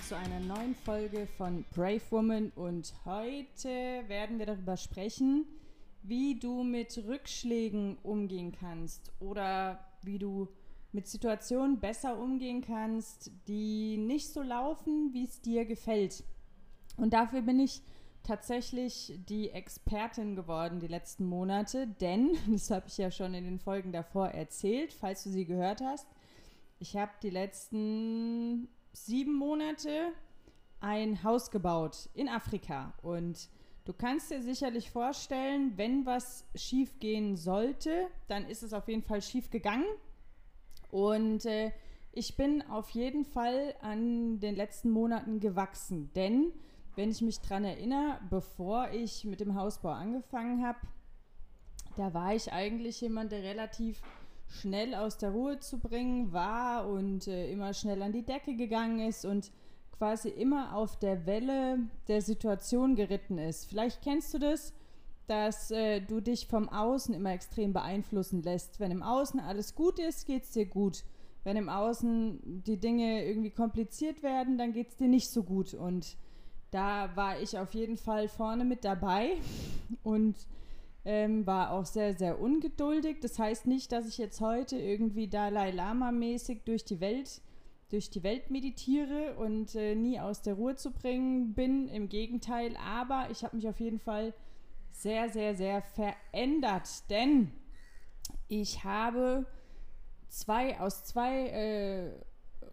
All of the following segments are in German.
willkommen zu einer neuen Folge von Brave Woman und heute werden wir darüber sprechen, wie du mit Rückschlägen umgehen kannst oder wie du mit Situationen besser umgehen kannst, die nicht so laufen, wie es dir gefällt. Und dafür bin ich tatsächlich die Expertin geworden die letzten Monate, denn, das habe ich ja schon in den Folgen davor erzählt, falls du sie gehört hast, ich habe die letzten sieben Monate ein Haus gebaut in Afrika. Und du kannst dir sicherlich vorstellen, wenn was schief gehen sollte, dann ist es auf jeden Fall schief gegangen. Und äh, ich bin auf jeden Fall an den letzten Monaten gewachsen, denn wenn ich mich daran erinnere, bevor ich mit dem Hausbau angefangen habe, da war ich eigentlich jemand, der relativ schnell aus der Ruhe zu bringen war und äh, immer schnell an die Decke gegangen ist und quasi immer auf der Welle der Situation geritten ist. Vielleicht kennst du das, dass äh, du dich vom Außen immer extrem beeinflussen lässt. Wenn im Außen alles gut ist, geht es dir gut. Wenn im Außen die Dinge irgendwie kompliziert werden, dann geht es dir nicht so gut. Und da war ich auf jeden Fall vorne mit dabei und ähm, war auch sehr, sehr ungeduldig. Das heißt nicht, dass ich jetzt heute irgendwie Dalai Lama-mäßig durch die Welt durch die Welt meditiere und äh, nie aus der Ruhe zu bringen bin. Im Gegenteil, aber ich habe mich auf jeden Fall sehr, sehr, sehr verändert, denn ich habe zwei aus zwei äh,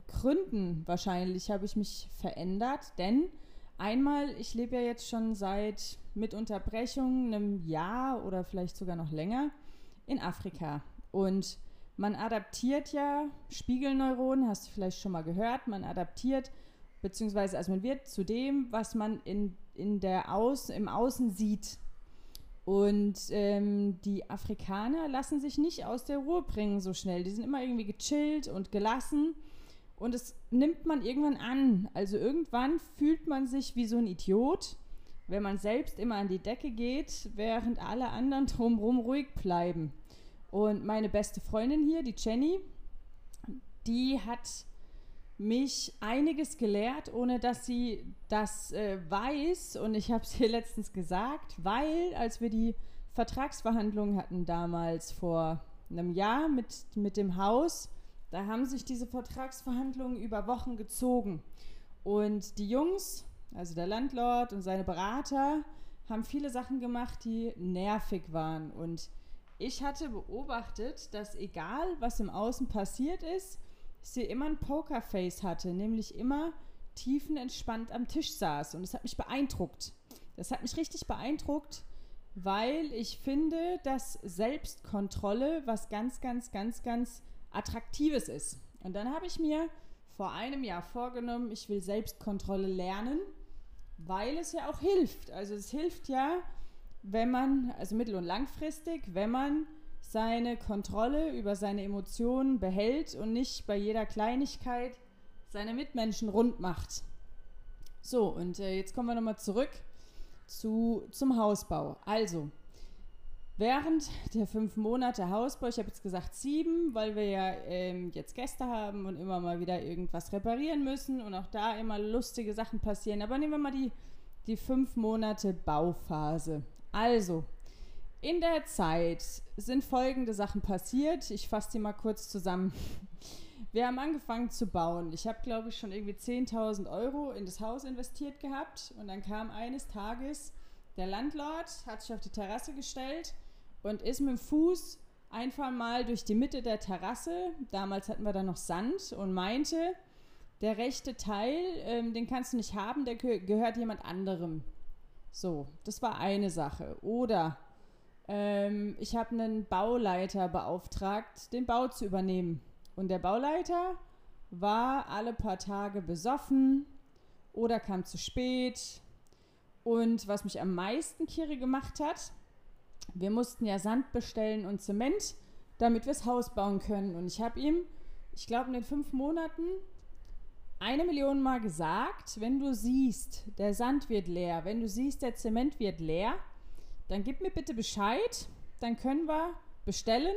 Gründen wahrscheinlich habe ich mich verändert, denn einmal, ich lebe ja jetzt schon seit mit Unterbrechung einem Jahr oder vielleicht sogar noch länger in Afrika. Und man adaptiert ja Spiegelneuronen, hast du vielleicht schon mal gehört, man adaptiert, beziehungsweise also man wird zu dem, was man in, in der Aus, im Außen sieht. Und ähm, die Afrikaner lassen sich nicht aus der Ruhe bringen so schnell. Die sind immer irgendwie gechillt und gelassen. Und es nimmt man irgendwann an. Also irgendwann fühlt man sich wie so ein Idiot wenn man selbst immer an die Decke geht, während alle anderen drumherum ruhig bleiben. Und meine beste Freundin hier, die Jenny, die hat mich einiges gelehrt, ohne dass sie das äh, weiß. Und ich habe es ihr letztens gesagt, weil als wir die Vertragsverhandlungen hatten damals vor einem Jahr mit, mit dem Haus, da haben sich diese Vertragsverhandlungen über Wochen gezogen. Und die Jungs also der Landlord und seine Berater haben viele Sachen gemacht, die nervig waren. Und ich hatte beobachtet, dass egal was im Außen passiert ist, sie immer ein Pokerface hatte, nämlich immer tiefenentspannt am Tisch saß. Und das hat mich beeindruckt. Das hat mich richtig beeindruckt, weil ich finde, dass Selbstkontrolle was ganz, ganz, ganz, ganz Attraktives ist. Und dann habe ich mir vor einem Jahr vorgenommen, ich will Selbstkontrolle lernen weil es ja auch hilft. Also es hilft ja, wenn man, also mittel- und langfristig, wenn man seine Kontrolle über seine Emotionen behält und nicht bei jeder Kleinigkeit seine Mitmenschen rund macht. So, und äh, jetzt kommen wir nochmal zurück zu, zum Hausbau. Also, während der fünf Monate Hausbau, ich habe jetzt gesagt sieben, weil wir ja ähm, jetzt Gäste haben und immer mal wieder irgendwas reparieren müssen und auch da immer lustige Sachen passieren. Aber nehmen wir mal die, die fünf Monate Bauphase. Also, in der Zeit sind folgende Sachen passiert. Ich fasse die mal kurz zusammen. Wir haben angefangen zu bauen. Ich habe, glaube ich, schon irgendwie 10.000 Euro in das Haus investiert gehabt. Und dann kam eines Tages der Landlord, hat sich auf die Terrasse gestellt und ist mit dem Fuß einfach mal durch die Mitte der Terrasse, damals hatten wir da noch Sand, und meinte, der rechte Teil, ähm, den kannst du nicht haben, der gehört jemand anderem. So, das war eine Sache. Oder ähm, ich habe einen Bauleiter beauftragt, den Bau zu übernehmen. Und der Bauleiter war alle paar Tage besoffen oder kam zu spät. Und was mich am meisten Kirre gemacht hat, wir mussten ja Sand bestellen und Zement, damit wir das Haus bauen können. Und ich habe ihm, ich glaube, in den fünf Monaten eine Million Mal gesagt, wenn du siehst, der Sand wird leer, wenn du siehst, der Zement wird leer, dann gib mir bitte Bescheid, dann können wir bestellen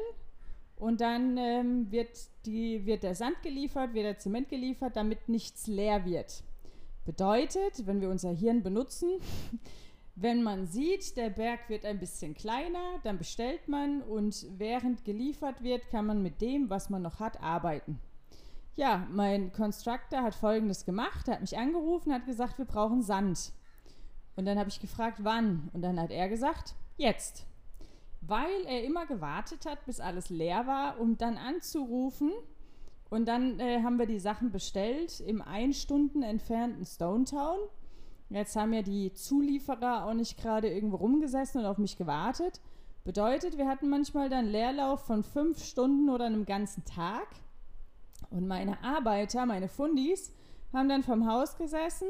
und dann ähm, wird, die, wird der Sand geliefert, wird der Zement geliefert, damit nichts leer wird. Bedeutet, wenn wir unser Hirn benutzen, wenn man sieht, der Berg wird ein bisschen kleiner, dann bestellt man und während geliefert wird, kann man mit dem, was man noch hat, arbeiten. Ja, mein Constructor hat folgendes gemacht, er hat mich angerufen, hat gesagt, wir brauchen Sand. Und dann habe ich gefragt, wann? Und dann hat er gesagt, jetzt. Weil er immer gewartet hat, bis alles leer war, um dann anzurufen. Und dann äh, haben wir die Sachen bestellt im ein Stunden entfernten Stone Town. Jetzt haben ja die Zulieferer auch nicht gerade irgendwo rumgesessen und auf mich gewartet. Bedeutet, wir hatten manchmal dann Leerlauf von fünf Stunden oder einem ganzen Tag. Und meine Arbeiter, meine Fundis, haben dann vom Haus gesessen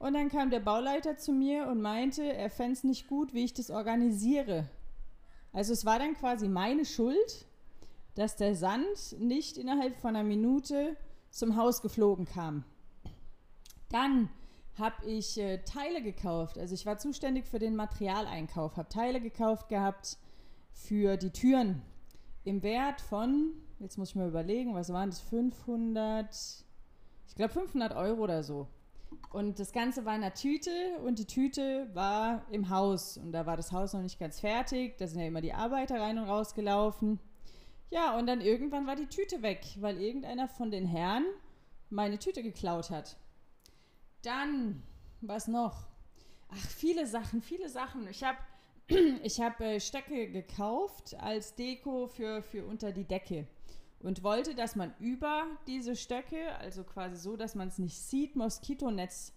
und dann kam der Bauleiter zu mir und meinte, er fände es nicht gut, wie ich das organisiere. Also es war dann quasi meine Schuld, dass der Sand nicht innerhalb von einer Minute zum Haus geflogen kam. Dann habe ich äh, Teile gekauft. Also ich war zuständig für den Materialeinkauf, habe Teile gekauft gehabt für die Türen im Wert von, jetzt muss ich mal überlegen, was waren das, 500, ich glaube 500 Euro oder so. Und das Ganze war in einer Tüte und die Tüte war im Haus und da war das Haus noch nicht ganz fertig, da sind ja immer die Arbeiter rein und raus gelaufen. Ja, und dann irgendwann war die Tüte weg, weil irgendeiner von den Herren meine Tüte geklaut hat. Dann, was noch? Ach, viele Sachen, viele Sachen. Ich habe ich hab, äh, Stöcke gekauft als Deko für, für unter die Decke und wollte, dass man über diese Stöcke, also quasi so, dass man es nicht sieht, Moskitonetz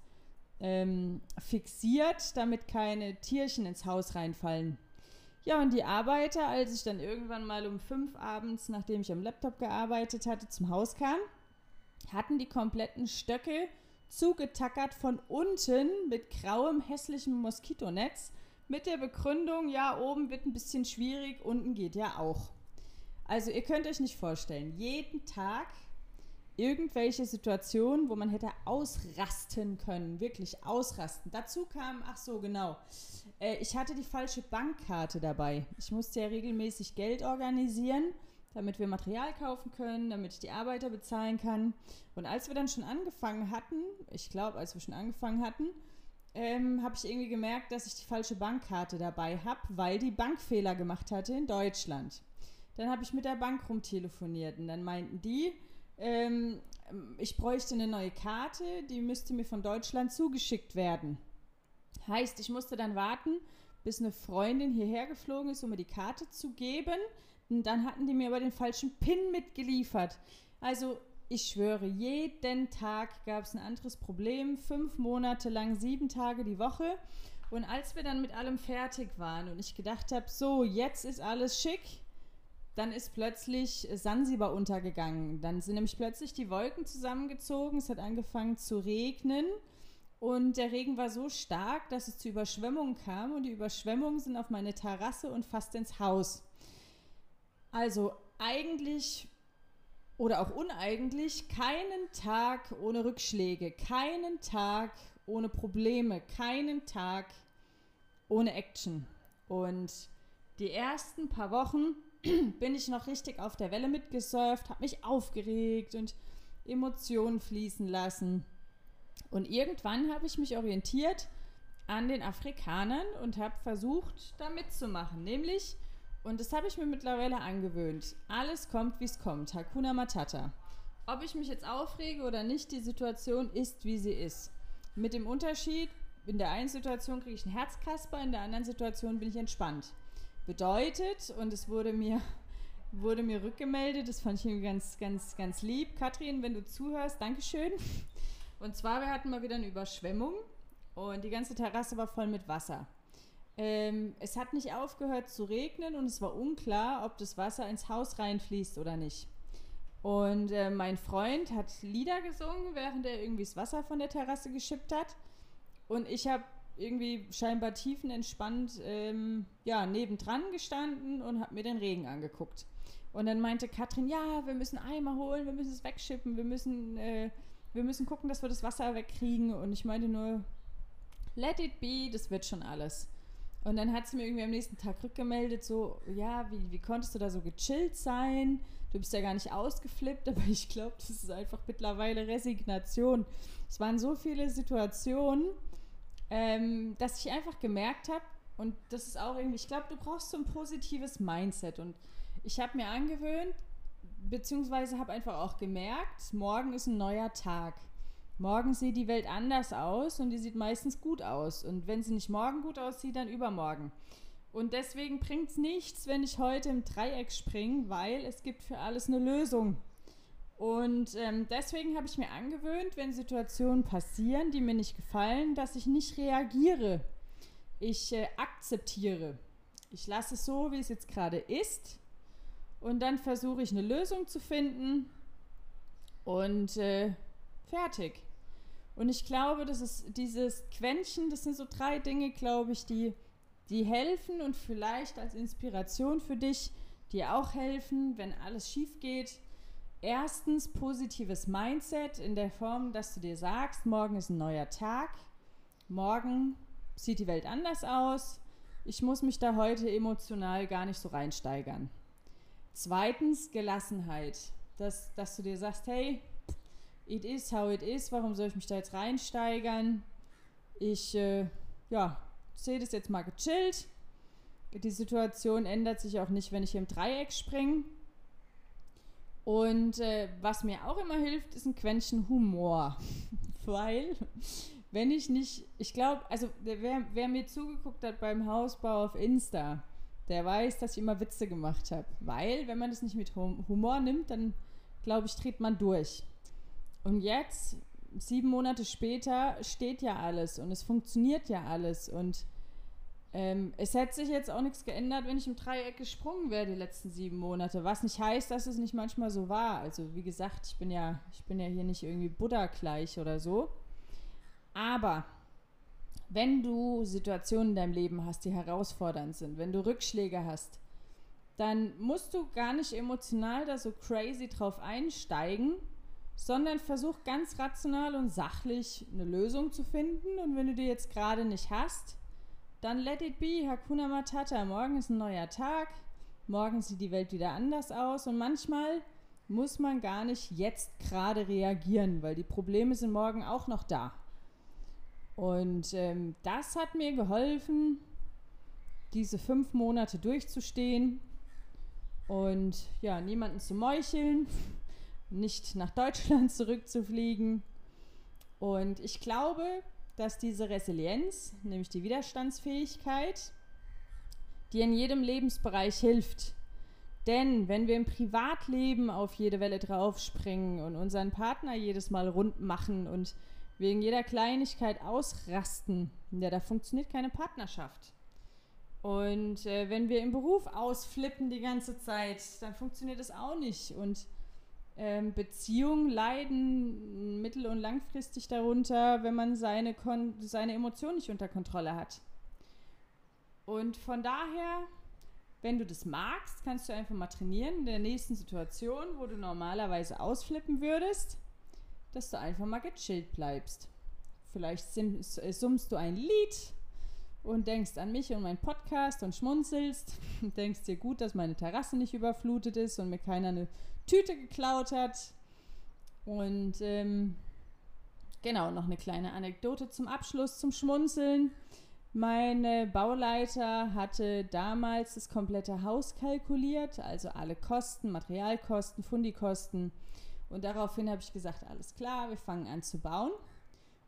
ähm, fixiert, damit keine Tierchen ins Haus reinfallen. Ja, und die Arbeiter, als ich dann irgendwann mal um fünf abends, nachdem ich am Laptop gearbeitet hatte, zum Haus kam, hatten die kompletten Stöcke zugetackert von unten mit grauem, hässlichem Moskitonetz mit der Begründung, ja, oben wird ein bisschen schwierig, unten geht ja auch. Also ihr könnt euch nicht vorstellen, jeden Tag irgendwelche Situationen, wo man hätte ausrasten können, wirklich ausrasten. Dazu kam, ach so, genau, äh, ich hatte die falsche Bankkarte dabei. Ich musste ja regelmäßig Geld organisieren damit wir Material kaufen können, damit ich die Arbeiter bezahlen kann. Und als wir dann schon angefangen hatten, ich glaube, als wir schon angefangen hatten, ähm, habe ich irgendwie gemerkt, dass ich die falsche Bankkarte dabei habe, weil die Bankfehler gemacht hatte in Deutschland. Dann habe ich mit der Bank rumtelefoniert und dann meinten die, ähm, ich bräuchte eine neue Karte, die müsste mir von Deutschland zugeschickt werden. Heißt, ich musste dann warten, bis eine Freundin hierher geflogen ist, um mir die Karte zu geben. Und dann hatten die mir aber den falschen Pin mitgeliefert. Also ich schwöre, jeden Tag gab es ein anderes Problem. Fünf Monate lang, sieben Tage die Woche. Und als wir dann mit allem fertig waren und ich gedacht habe, so, jetzt ist alles schick, dann ist plötzlich Sansibar untergegangen. Dann sind nämlich plötzlich die Wolken zusammengezogen, es hat angefangen zu regnen und der Regen war so stark, dass es zu Überschwemmungen kam und die Überschwemmungen sind auf meine Terrasse und fast ins Haus. Also eigentlich oder auch uneigentlich keinen Tag ohne Rückschläge, keinen Tag ohne Probleme, keinen Tag ohne Action. Und die ersten paar Wochen bin ich noch richtig auf der Welle mitgesurft, habe mich aufgeregt und Emotionen fließen lassen. Und irgendwann habe ich mich orientiert an den Afrikanern und habe versucht, da mitzumachen. Nämlich und das habe ich mir mittlerweile angewöhnt. Alles kommt, wie es kommt. Hakuna Matata. Ob ich mich jetzt aufrege oder nicht, die Situation ist, wie sie ist. Mit dem Unterschied, in der einen Situation kriege ich einen Herzkasper, in der anderen Situation bin ich entspannt. Bedeutet, und es wurde mir, wurde mir rückgemeldet, das fand ich ganz, ganz, ganz lieb. Katrin, wenn du zuhörst, Dankeschön. Und zwar, wir hatten mal wieder eine Überschwemmung und die ganze Terrasse war voll mit Wasser. Ähm, es hat nicht aufgehört zu regnen und es war unklar, ob das Wasser ins Haus reinfließt oder nicht. Und äh, mein Freund hat Lieder gesungen, während er irgendwie das Wasser von der Terrasse geschippt hat. Und ich habe irgendwie scheinbar tiefenentspannt ähm, ja, nebendran gestanden und habe mir den Regen angeguckt. Und dann meinte Katrin, ja, wir müssen Eimer holen, wir müssen es wegschippen, wir müssen, äh, wir müssen gucken, dass wir das Wasser wegkriegen. Und ich meinte nur, let it be, das wird schon alles. Und dann hat sie mir irgendwie am nächsten Tag rückgemeldet, so, ja, wie, wie konntest du da so gechillt sein? du bist ja gar nicht ausgeflippt, aber ich glaube, das ist einfach mittlerweile Resignation. Es waren so viele Situationen, ähm, dass ich einfach gemerkt habe, und das ist auch irgendwie, ich glaube, du brauchst so ein positives Mindset. Und ich habe mir angewöhnt, beziehungsweise habe einfach auch gemerkt, morgen ist ein neuer Tag. Morgen sieht die Welt anders aus und die sieht meistens gut aus. Und wenn sie nicht morgen gut aussieht, dann übermorgen. Und deswegen bringt es nichts, wenn ich heute im Dreieck springe, weil es gibt für alles eine Lösung. Und ähm, deswegen habe ich mir angewöhnt, wenn Situationen passieren, die mir nicht gefallen, dass ich nicht reagiere. Ich äh, akzeptiere. Ich lasse es so, wie es jetzt gerade ist. Und dann versuche ich eine Lösung zu finden. Und äh, fertig. Und ich glaube, das ist dieses Quäntchen, das sind so drei Dinge, glaube ich, die, die helfen und vielleicht als Inspiration für dich, die auch helfen, wenn alles schief geht. Erstens positives Mindset in der Form, dass du dir sagst, morgen ist ein neuer Tag, morgen sieht die Welt anders aus, ich muss mich da heute emotional gar nicht so reinsteigern. Zweitens Gelassenheit, dass, dass du dir sagst, hey, it is how it is, warum soll ich mich da jetzt reinsteigern? Ich, äh, ja, sehe das jetzt mal gechillt. Die Situation ändert sich auch nicht, wenn ich hier im Dreieck springe. Und äh, was mir auch immer hilft, ist ein Quäntchen Humor. Weil, wenn ich nicht, ich glaube, also wer, wer, mir zugeguckt hat beim Hausbau auf Insta, der weiß, dass ich immer Witze gemacht habe. Weil, wenn man das nicht mit Humor nimmt, dann glaube ich, dreht man durch. Und jetzt, sieben Monate später, steht ja alles und es funktioniert ja alles. Und ähm, es hätte sich jetzt auch nichts geändert, wenn ich im Dreieck gesprungen wäre die letzten sieben Monate. Was nicht heißt, dass es nicht manchmal so war. Also wie gesagt, ich bin ja, ich bin ja hier nicht irgendwie Buddha gleich oder so. Aber wenn du Situationen in deinem Leben hast, die herausfordernd sind, wenn du Rückschläge hast, dann musst du gar nicht emotional da so crazy drauf einsteigen, sondern versuch ganz rational und sachlich eine Lösung zu finden. Und wenn du die jetzt gerade nicht hast, dann let it be, Hakuna Matata. Morgen ist ein neuer Tag, morgen sieht die Welt wieder anders aus und manchmal muss man gar nicht jetzt gerade reagieren, weil die Probleme sind morgen auch noch da. Und ähm, das hat mir geholfen, diese fünf Monate durchzustehen und ja, niemanden zu meucheln, nicht nach Deutschland zurückzufliegen. Und ich glaube, dass diese Resilienz, nämlich die Widerstandsfähigkeit, dir in jedem Lebensbereich hilft. Denn wenn wir im Privatleben auf jede Welle draufspringen und unseren Partner jedes Mal rund machen und wegen jeder Kleinigkeit ausrasten, ja, da funktioniert keine Partnerschaft. Und äh, wenn wir im Beruf ausflippen die ganze Zeit, dann funktioniert das auch nicht. Und Beziehungen leiden mittel- und langfristig darunter, wenn man seine, seine Emotionen nicht unter Kontrolle hat. Und von daher, wenn du das magst, kannst du einfach mal trainieren in der nächsten Situation, wo du normalerweise ausflippen würdest, dass du einfach mal gechillt bleibst. Vielleicht summst du ein Lied und denkst an mich und meinen Podcast und schmunzelst und denkst dir gut, dass meine Terrasse nicht überflutet ist und mir keiner eine Tüte geklaut hat. Und ähm, genau, noch eine kleine Anekdote zum Abschluss, zum Schmunzeln. Meine Bauleiter hatte damals das komplette Haus kalkuliert, also alle Kosten, Materialkosten, Fundikosten. Und daraufhin habe ich gesagt, alles klar, wir fangen an zu bauen.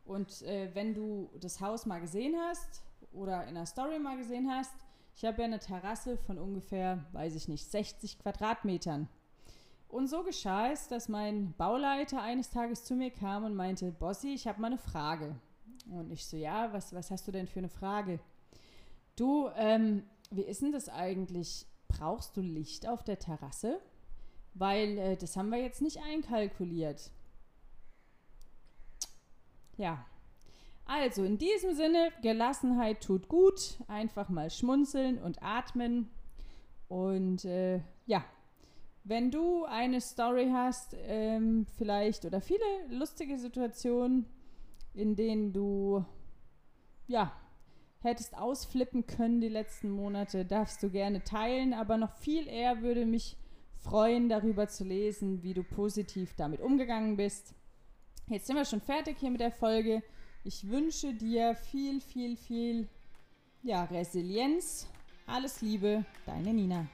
Und äh, wenn du das Haus mal gesehen hast oder in der Story mal gesehen hast, ich habe ja eine Terrasse von ungefähr, weiß ich nicht, 60 Quadratmetern. Und so geschah es, dass mein Bauleiter eines Tages zu mir kam und meinte, Bossi, ich habe mal eine Frage. Und ich so, ja, was, was hast du denn für eine Frage? Du, ähm, wie ist denn das eigentlich? Brauchst du Licht auf der Terrasse? Weil äh, das haben wir jetzt nicht einkalkuliert. Ja. Also in diesem Sinne, Gelassenheit tut gut. Einfach mal schmunzeln und atmen. Und äh, ja, wenn du eine Story hast, ähm, vielleicht oder viele lustige Situationen, in denen du ja hättest ausflippen können die letzten Monate, darfst du gerne teilen. Aber noch viel eher würde mich freuen, darüber zu lesen, wie du positiv damit umgegangen bist. Jetzt sind wir schon fertig hier mit der Folge. Ich wünsche dir viel, viel, viel ja, Resilienz. Alles Liebe, deine Nina.